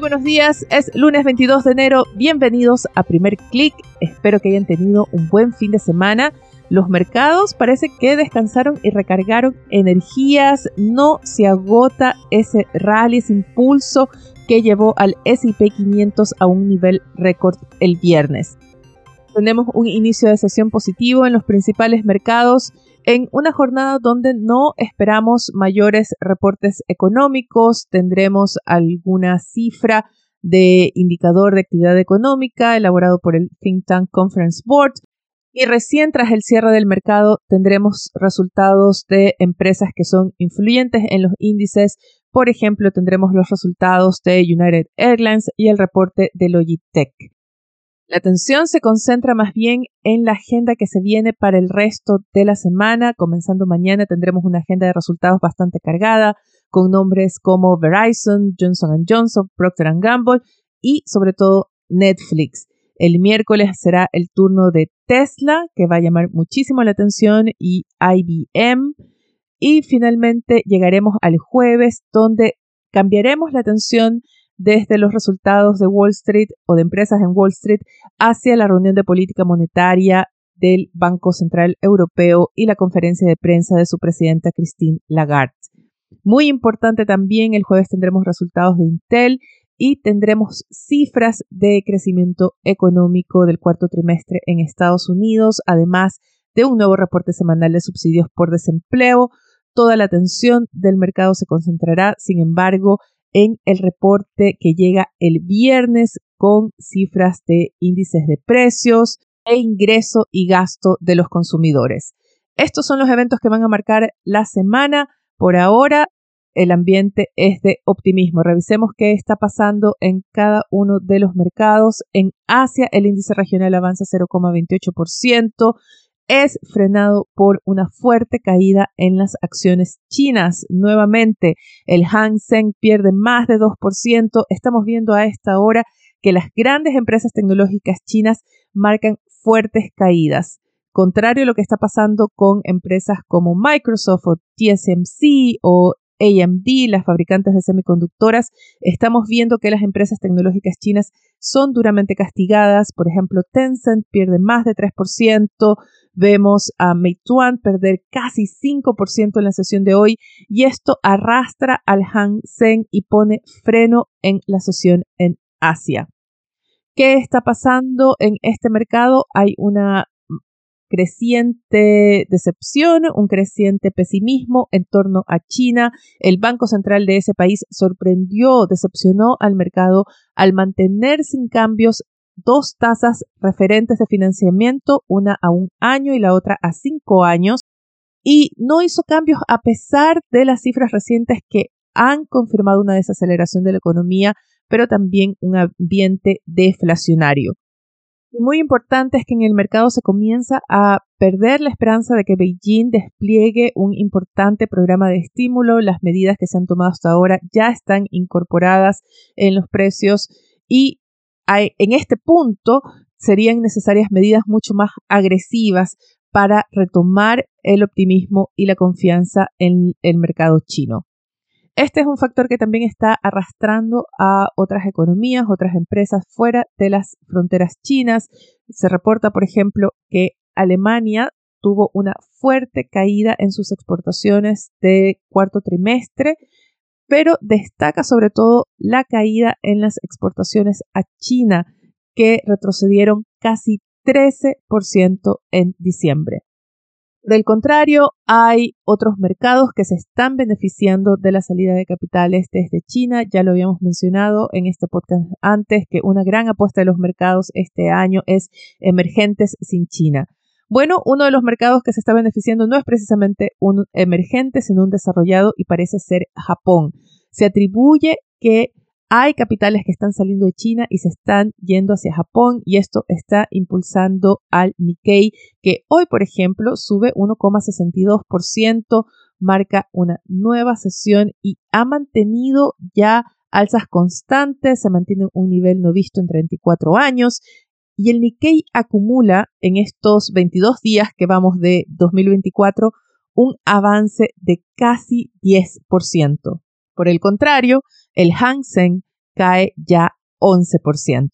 Buenos días. Es lunes 22 de enero. Bienvenidos a Primer Click. Espero que hayan tenido un buen fin de semana. Los mercados parece que descansaron y recargaron energías. No se agota ese rally, ese impulso que llevó al SP 500 a un nivel récord el viernes. Tenemos un inicio de sesión positivo en los principales mercados en una jornada donde no esperamos mayores reportes económicos, tendremos alguna cifra de indicador de actividad económica elaborado por el Think Tank Conference Board. Y recién tras el cierre del mercado tendremos resultados de empresas que son influyentes en los índices. Por ejemplo, tendremos los resultados de United Airlines y el reporte de Logitech. La atención se concentra más bien en la agenda que se viene para el resto de la semana. Comenzando mañana tendremos una agenda de resultados bastante cargada, con nombres como Verizon, Johnson Johnson, Procter Gamble y sobre todo Netflix. El miércoles será el turno de Tesla, que va a llamar muchísimo la atención, y IBM. Y finalmente llegaremos al jueves, donde cambiaremos la atención desde los resultados de Wall Street o de empresas en Wall Street hacia la reunión de política monetaria del Banco Central Europeo y la conferencia de prensa de su presidenta Christine Lagarde. Muy importante también, el jueves tendremos resultados de Intel y tendremos cifras de crecimiento económico del cuarto trimestre en Estados Unidos, además de un nuevo reporte semanal de subsidios por desempleo. Toda la atención del mercado se concentrará, sin embargo, en el reporte que llega el viernes con cifras de índices de precios e ingreso y gasto de los consumidores. Estos son los eventos que van a marcar la semana. Por ahora, el ambiente es de optimismo. Revisemos qué está pasando en cada uno de los mercados. En Asia, el índice regional avanza 0,28% es frenado por una fuerte caída en las acciones chinas. Nuevamente, el Hang Seng pierde más de 2%. Estamos viendo a esta hora que las grandes empresas tecnológicas chinas marcan fuertes caídas. Contrario a lo que está pasando con empresas como Microsoft o TSMC o AMD, las fabricantes de semiconductoras, estamos viendo que las empresas tecnológicas chinas son duramente castigadas. Por ejemplo, Tencent pierde más de 3%, Vemos a Meituan perder casi 5% en la sesión de hoy y esto arrastra al Hang Seng y pone freno en la sesión en Asia. ¿Qué está pasando en este mercado? Hay una creciente decepción, un creciente pesimismo en torno a China. El Banco Central de ese país sorprendió, decepcionó al mercado al mantener sin cambios dos tasas referentes de financiamiento, una a un año y la otra a cinco años, y no hizo cambios a pesar de las cifras recientes que han confirmado una desaceleración de la economía, pero también un ambiente deflacionario. muy importante es que en el mercado se comienza a perder la esperanza de que Beijing despliegue un importante programa de estímulo. Las medidas que se han tomado hasta ahora ya están incorporadas en los precios y en este punto serían necesarias medidas mucho más agresivas para retomar el optimismo y la confianza en el mercado chino. Este es un factor que también está arrastrando a otras economías, otras empresas fuera de las fronteras chinas. Se reporta, por ejemplo, que Alemania tuvo una fuerte caída en sus exportaciones de cuarto trimestre pero destaca sobre todo la caída en las exportaciones a China, que retrocedieron casi 13% en diciembre. Del contrario, hay otros mercados que se están beneficiando de la salida de capitales desde China. Ya lo habíamos mencionado en este podcast antes, que una gran apuesta de los mercados este año es emergentes sin China. Bueno, uno de los mercados que se está beneficiando no es precisamente un emergente, sino un desarrollado y parece ser Japón. Se atribuye que Hay capitales que están saliendo de China y se están yendo hacia Japón y esto está impulsando al Nikkei que hoy, por ejemplo, sube 1,62%, marca una nueva sesión y ha mantenido ya alzas constantes, se mantiene un nivel no visto en 34 años y el Nikkei acumula en estos 22 días que vamos de 2024 un avance de casi 10%. Por el contrario, el Hang Seng cae ya 11%.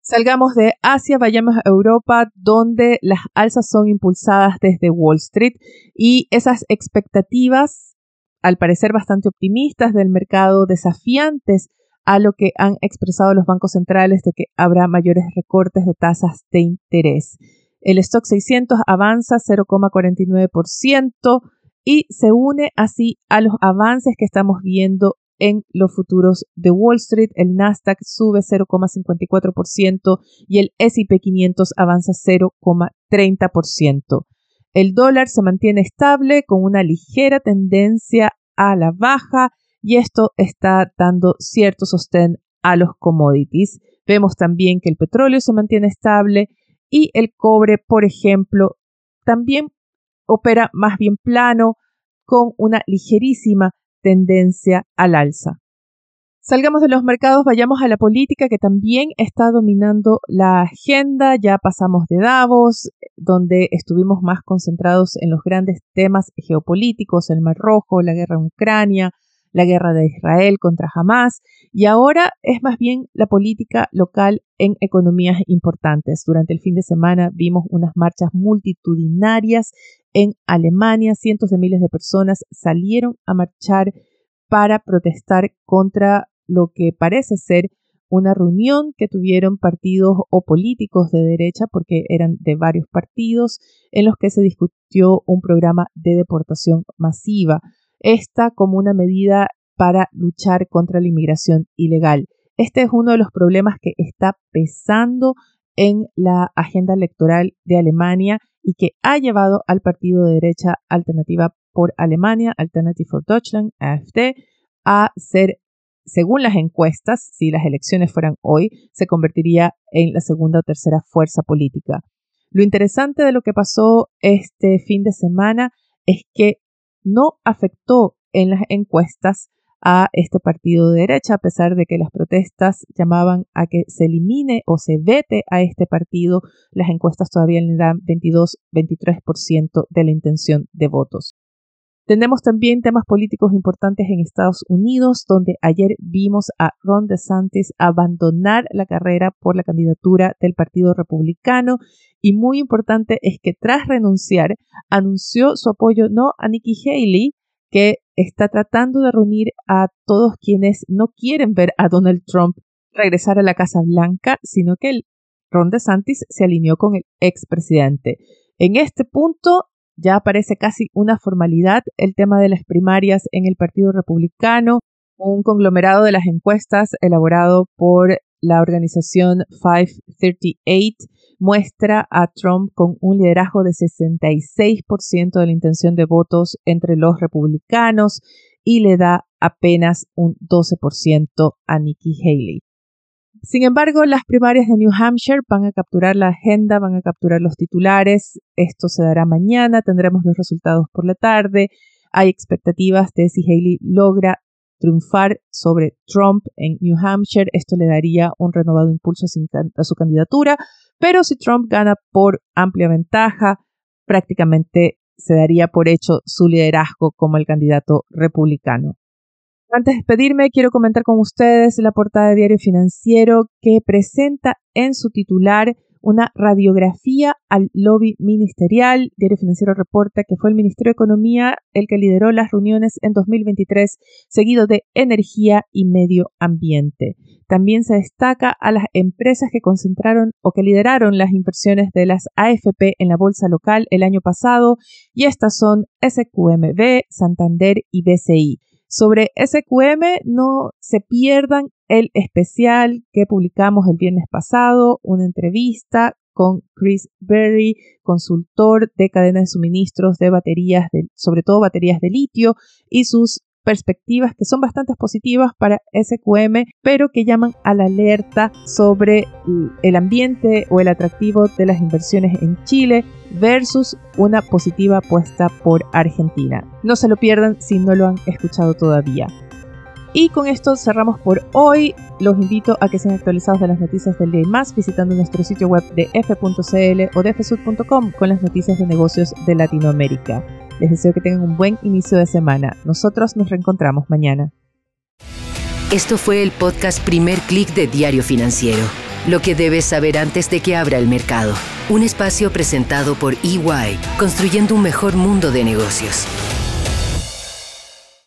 Salgamos de Asia, vayamos a Europa, donde las alzas son impulsadas desde Wall Street y esas expectativas, al parecer bastante optimistas del mercado, desafiantes a lo que han expresado los bancos centrales de que habrá mayores recortes de tasas de interés. El stock 600 avanza 0,49% y se une así a los avances que estamos viendo en los futuros de Wall Street. El Nasdaq sube 0,54% y el SP 500 avanza 0,30%. El dólar se mantiene estable con una ligera tendencia a la baja y esto está dando cierto sostén a los commodities. Vemos también que el petróleo se mantiene estable y el cobre, por ejemplo, también opera más bien plano con una ligerísima tendencia al alza. Salgamos de los mercados, vayamos a la política que también está dominando la agenda. Ya pasamos de Davos, donde estuvimos más concentrados en los grandes temas geopolíticos, el Mar Rojo, la guerra en Ucrania, la guerra de Israel contra Hamas y ahora es más bien la política local en economías importantes. Durante el fin de semana vimos unas marchas multitudinarias en Alemania. Cientos de miles de personas salieron a marchar para protestar contra lo que parece ser una reunión que tuvieron partidos o políticos de derecha, porque eran de varios partidos, en los que se discutió un programa de deportación masiva esta como una medida para luchar contra la inmigración ilegal. Este es uno de los problemas que está pesando en la agenda electoral de Alemania y que ha llevado al partido de derecha Alternativa por Alemania, Alternative for Deutschland, AfD, a ser, según las encuestas, si las elecciones fueran hoy, se convertiría en la segunda o tercera fuerza política. Lo interesante de lo que pasó este fin de semana es que no afectó en las encuestas a este partido de derecha, a pesar de que las protestas llamaban a que se elimine o se vete a este partido, las encuestas todavía le dan 22-23% de la intención de votos. Tenemos también temas políticos importantes en Estados Unidos, donde ayer vimos a Ron DeSantis abandonar la carrera por la candidatura del Partido Republicano y muy importante es que tras renunciar anunció su apoyo no a Nikki Haley, que está tratando de reunir a todos quienes no quieren ver a Donald Trump regresar a la Casa Blanca, sino que el Ron DeSantis se alineó con el expresidente. En este punto, ya parece casi una formalidad el tema de las primarias en el Partido Republicano, un conglomerado de las encuestas elaborado por la organización 538 muestra a Trump con un liderazgo de 66% de la intención de votos entre los republicanos y le da apenas un 12% a Nikki Haley. Sin embargo, las primarias de New Hampshire van a capturar la agenda, van a capturar los titulares. Esto se dará mañana, tendremos los resultados por la tarde. Hay expectativas de si Haley logra triunfar sobre Trump en New Hampshire. Esto le daría un renovado impulso a su candidatura. Pero si Trump gana por amplia ventaja, prácticamente se daría por hecho su liderazgo como el candidato republicano. Antes de despedirme, quiero comentar con ustedes la portada de Diario Financiero que presenta en su titular una radiografía al lobby ministerial. Diario Financiero reporta que fue el Ministerio de Economía el que lideró las reuniones en 2023, seguido de Energía y Medio Ambiente. También se destaca a las empresas que concentraron o que lideraron las inversiones de las AFP en la bolsa local el año pasado, y estas son SQMB, Santander y BCI. Sobre SQM, no se pierdan el especial que publicamos el viernes pasado, una entrevista con Chris Berry, consultor de cadena de suministros de baterías, sobre todo baterías de litio, y sus perspectivas que son bastante positivas para SQM, pero que llaman a la alerta sobre el ambiente o el atractivo de las inversiones en Chile versus una positiva apuesta por Argentina. No se lo pierdan si no lo han escuchado todavía. Y con esto cerramos por hoy. Los invito a que sean actualizados de las noticias del día y más visitando nuestro sitio web de f.cl o de fsud.com con las noticias de negocios de Latinoamérica. Les deseo que tengan un buen inicio de semana. Nosotros nos reencontramos mañana. Esto fue el podcast Primer Click de Diario Financiero. Lo que debes saber antes de que abra el mercado. Un espacio presentado por EY, construyendo un mejor mundo de negocios.